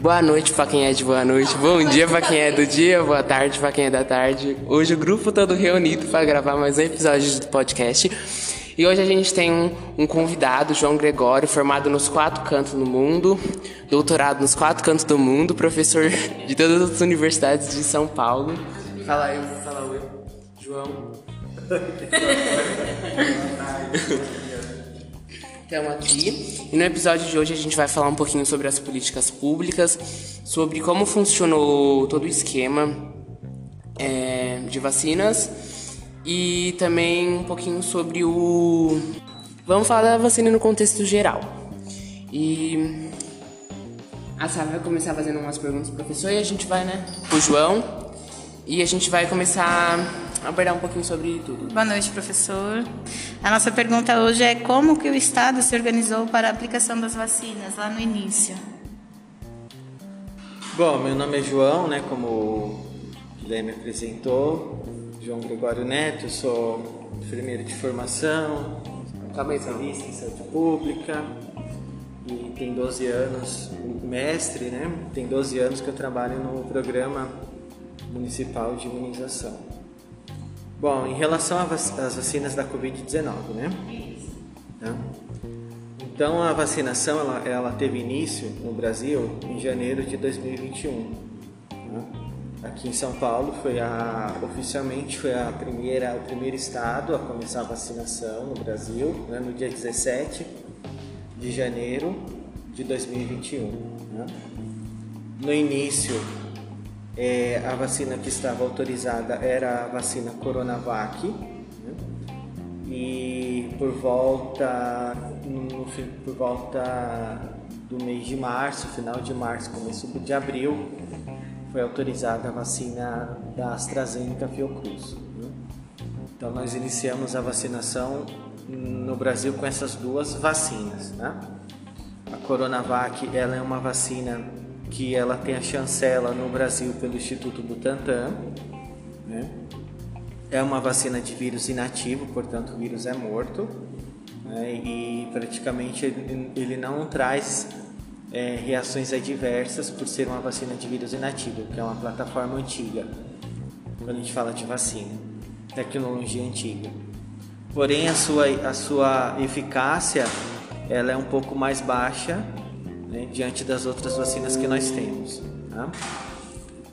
Boa noite pra quem é de boa noite, bom dia pra quem é do dia, boa tarde pra quem é da tarde. Hoje o grupo todo reunido para gravar mais um episódio do podcast. E hoje a gente tem um, um, convidado, João Gregório, formado nos quatro cantos do mundo, doutorado nos quatro cantos do mundo, professor de todas as universidades de São Paulo. Fala eu, fala eu, João. Estamos aqui e no episódio de hoje a gente vai falar um pouquinho sobre as políticas públicas, sobre como funcionou todo o esquema é, de vacinas e também um pouquinho sobre o. Vamos falar da vacina no contexto geral. E a Sara vai começar fazendo umas perguntas pro professor e a gente vai, né, pro João e a gente vai começar abordar um pouquinho sobre tudo. Boa noite, professor. A nossa pergunta hoje é como que o Estado se organizou para a aplicação das vacinas lá no início? Bom, meu nome é João, né, como o Guilherme apresentou, João Gregório Neto, sou enfermeiro de formação, especialista em saúde pública e tem 12 anos, mestre, né? Tem 12 anos que eu trabalho no programa municipal de imunização. Bom, em relação às vacinas da Covid-19, né? Tá? Então, a vacinação ela, ela, teve início no Brasil em janeiro de 2021. Tá? Aqui em São Paulo foi a oficialmente foi a primeira o primeiro estado a começar a vacinação no Brasil, né? no dia 17 de janeiro de 2021. Né? No início é, a vacina que estava autorizada era a vacina Coronavac. Né? E por volta, no, por volta do mês de março, final de março, começo de abril, foi autorizada a vacina da AstraZeneca Fiocruz. Né? Então nós iniciamos a vacinação no Brasil com essas duas vacinas. Né? A Coronavac ela é uma vacina que ela tem a chancela no Brasil pelo Instituto Butantan. Né? É uma vacina de vírus inativo, portanto o vírus é morto né? e praticamente ele, não traz é, reações adversas por ser uma vacina de vírus inativo, que é uma plataforma antiga, quando a gente fala de vacina, tecnologia antiga. Porém a sua, a sua eficácia ela é um pouco mais baixa né, diante das outras vacinas que nós temos. Tá?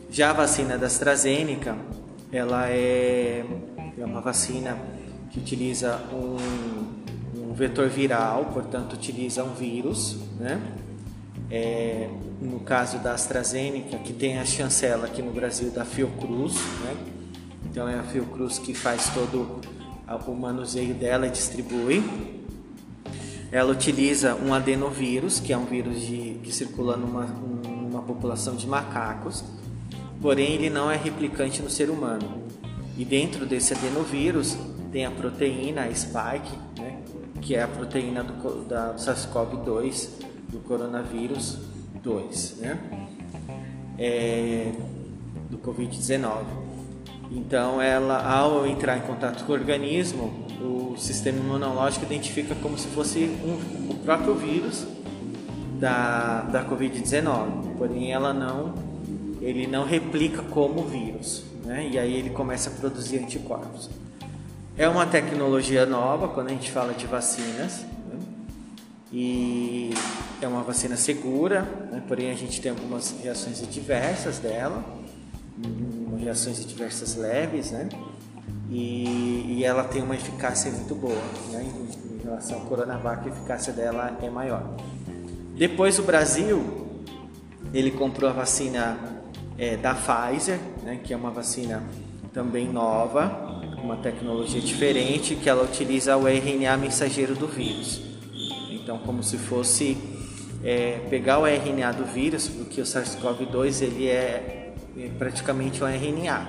Já a vacina da AstraZeneca, ela é, é uma vacina que utiliza um, um vetor viral, portanto utiliza um vírus, né? É, no caso da AstraZeneca, que tem a chancela aqui no Brasil da Fiocruz, né? então é a Fiocruz que faz todo o manuseio dela e distribui. Ela utiliza um adenovírus, que é um vírus de, que circula numa, numa população de macacos, porém ele não é replicante no ser humano. E dentro desse adenovírus tem a proteína, a spike, né, que é a proteína do, da SARS-CoV-2, do coronavírus 2, né, é, do Covid-19. Então, ela, ao entrar em contato com o organismo, o sistema imunológico identifica como se fosse um, o próprio vírus da, da Covid-19, porém ela não, ele não replica como vírus, né? e aí ele começa a produzir anticorpos. É uma tecnologia nova quando a gente fala de vacinas, né? e é uma vacina segura, né? porém a gente tem algumas reações adversas dela, hum, reações adversas leves, né? E, e ela tem uma eficácia muito boa. Né? Em, em relação ao Coronavac, a eficácia dela é maior. Depois o Brasil, ele comprou a vacina é, da Pfizer, né, que é uma vacina também nova, uma tecnologia diferente, que ela utiliza o RNA mensageiro do vírus. Então, como se fosse é, pegar o RNA do vírus, porque o SARS-CoV-2 ele é, é praticamente um RNA.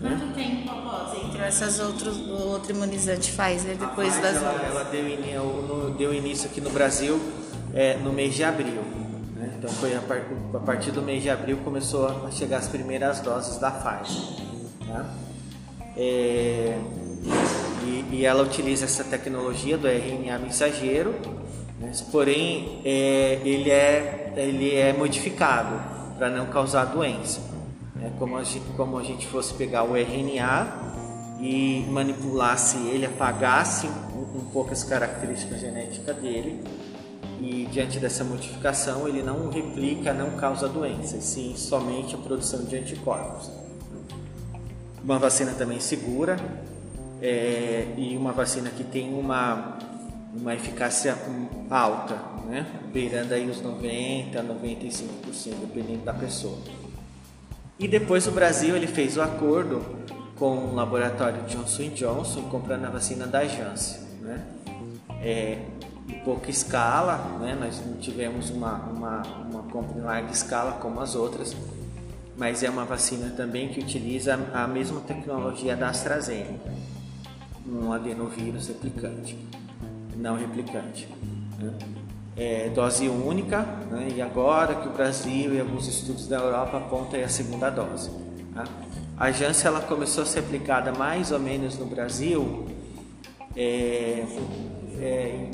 Quanto né? tempo após essas outras, o outro imunizante Pfizer depois a das ela, ela deu, in, deu, início aqui no Brasil é, no mês de abril. Né? Então foi a, par, a, partir do mês de abril começou a chegar as primeiras doses da Pfizer. Tá? É, e, e, ela utiliza essa tecnologia do RNA mensageiro, né? porém é, ele, é, ele é modificado. para não causar doença. É como a, gente, como a gente fosse pegar o RNA e manipulasse ele, apagasse um, um pouco as características genéticas dele e diante dessa modificação ele não replica, não causa doença, e sim somente a produção de anticorpos. Uma vacina também segura é, e uma vacina que tem uma, uma eficácia alta, né? beirando aí os 90%, 95%, dependendo da pessoa. E depois o Brasil ele fez o acordo com o laboratório Johnson Johnson comprando a vacina da Janssen. Né? É, em pouca escala, né? nós não tivemos uma, uma, uma compra em larga escala como as outras, mas é uma vacina também que utiliza a mesma tecnologia da AstraZeneca, um adenovírus replicante, não replicante. Né? É dose única, né? e agora que o Brasil e alguns estudos da Europa apontam a segunda dose. Tá? A Janssen ela começou a ser aplicada mais ou menos no Brasil é, é,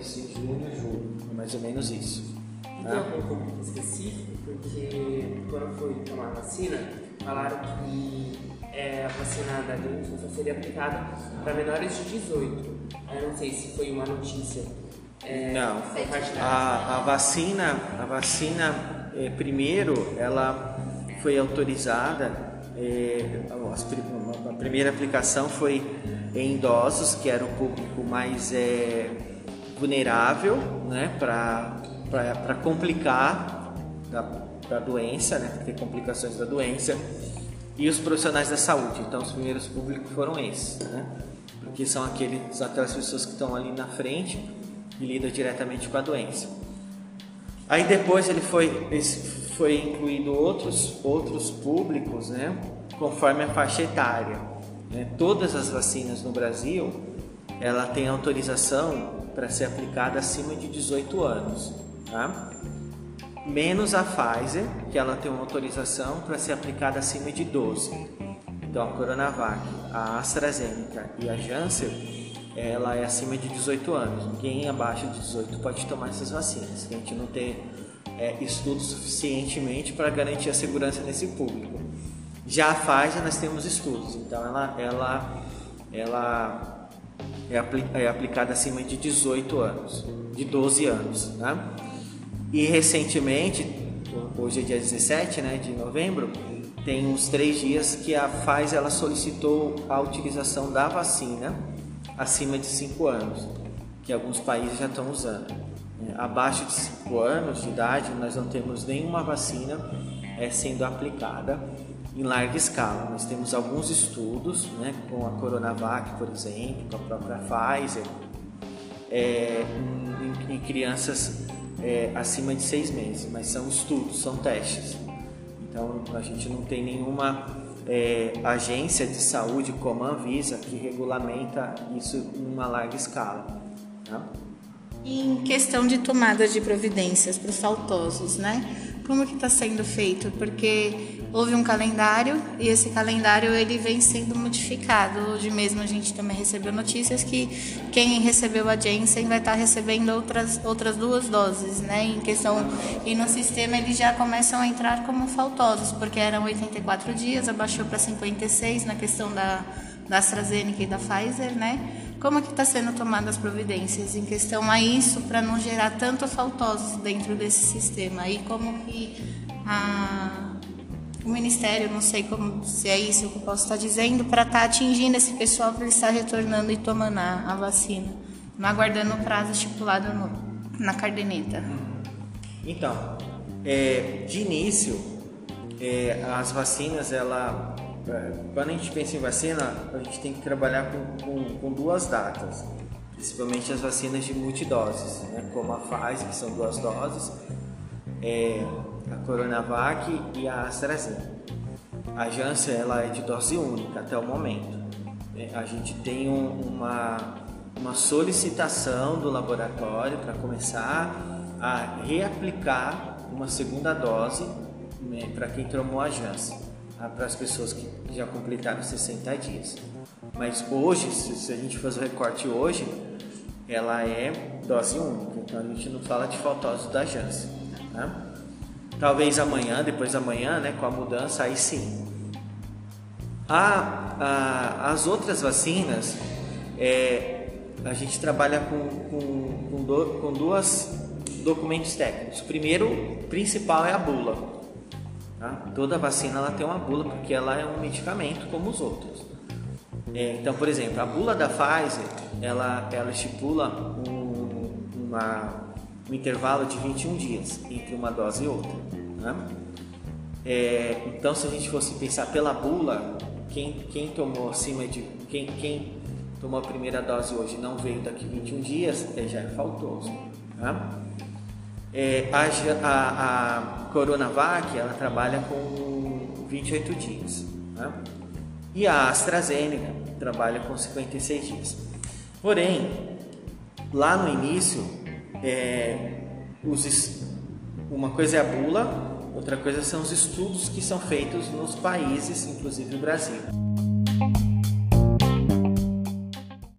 isso, em junho, julho, mais ou menos isso. Tá? Tem algum público específico? Porque quando foi tomar a vacina, falaram que é, a vacina da gripe só seria aplicada para menores de 18. Eu não sei se foi uma notícia. É, não, a, a vacina, a vacina é, primeiro ela foi autorizada, a primeira aplicação foi em idosos, que era o público mais é, vulnerável né, para complicar da, da doença, né, ter complicações da doença, e os profissionais da saúde. Então, os primeiros públicos foram esses, né, porque são aqueles, aquelas pessoas que estão ali na frente e lidam diretamente com a doença. Aí depois ele foi, foi incluído outros, outros públicos, né, conforme a faixa etária. Né. Todas as vacinas no Brasil, ela tem autorização para ser aplicada acima de 18 anos, tá? menos a Pfizer, que ela tem uma autorização para ser aplicada acima de 12. Então a Coronavac, a AstraZeneca e a Janssen, ela é acima de 18 anos. Ninguém abaixo de 18 pode tomar essas vacinas. A gente não tem é, estudos suficientemente para garantir a segurança nesse público. Já a Pfizer nós temos estudos, então ela, ela, ela é, apli é aplicada acima de 18 anos, de 12 anos. Né? E recentemente, hoje é dia 17 né, de novembro, tem uns três dias que a Pfizer ela solicitou a utilização da vacina acima de 5 anos, que alguns países já estão usando. Abaixo de 5 anos de idade, nós não temos nenhuma vacina é, sendo aplicada em larga escala. Nós temos alguns estudos, né, com a Coronavac, por exemplo, com a própria Pfizer, é, em, em, crianças é, acima de seis meses, mas são estudos, são testes. Então a gente não tem nenhuma é, agência de saúde como a Anvisa que regulamenta isso em uma larga escala. Em questão de tomada de providências para os faltosos, né? Como que está sendo feito? Porque houve um calendário e esse calendário ele vem sendo modificado. Hoje mesmo a gente também recebeu notícias que quem recebeu a Janssen vai estar tá recebendo outras, outras duas doses, né? Em questão e no sistema eles já começam a entrar como faltosos, porque eram 84 dias, abaixou para 56 na questão da da AstraZeneca e da Pfizer, né? Como que está sendo tomadas as providências em questão a isso para não gerar tanto faltosos dentro desse sistema? E como que a, o Ministério, não sei como se é isso que eu posso estar dizendo, para estar tá atingindo esse pessoal para estar retornando e tomando a, a vacina, não aguardando o prazo estipulado no, na cardeneta. Então, é, de início, é, as vacinas ela quando a gente pensa em vacina, a gente tem que trabalhar com, com, com duas datas, principalmente as vacinas de multidoses, né? como a Pfizer, que são duas doses, é, a Coronavac e a AstraZeneca. A Janssen ela é de dose única até o momento. É, a gente tem um, uma, uma solicitação do laboratório para começar a reaplicar uma segunda dose né, para quem tomou a Janssen para as pessoas que já completaram 60 dias. Mas hoje, se a gente fazer o recorte hoje, ela é dose única, então a gente não fala de faltose da Janssen. Tá? Talvez amanhã, depois da manhã, né, com a mudança, aí sim. A, a, as outras vacinas, é, a gente trabalha com, com, com, do, com duas documentos técnicos. O primeiro, principal, é a bula. Tá? Toda vacina ela tem uma bula porque ela é um medicamento como os outros. É, então, por exemplo, a bula da Pfizer, ela, ela estipula um, uma, um intervalo de 21 dias entre uma dose e outra. Né? É, então, se a gente fosse pensar pela bula, quem, quem tomou acima de. Quem, quem tomou a primeira dose hoje não veio daqui 21 dias, já é faltoso. Tá? É, a, a, a, Coronavac ela trabalha com 28 dias. Tá? E a AstraZeneca trabalha com 56 dias. Porém, lá no início, é, os, uma coisa é a bula, outra coisa são os estudos que são feitos nos países, inclusive o Brasil.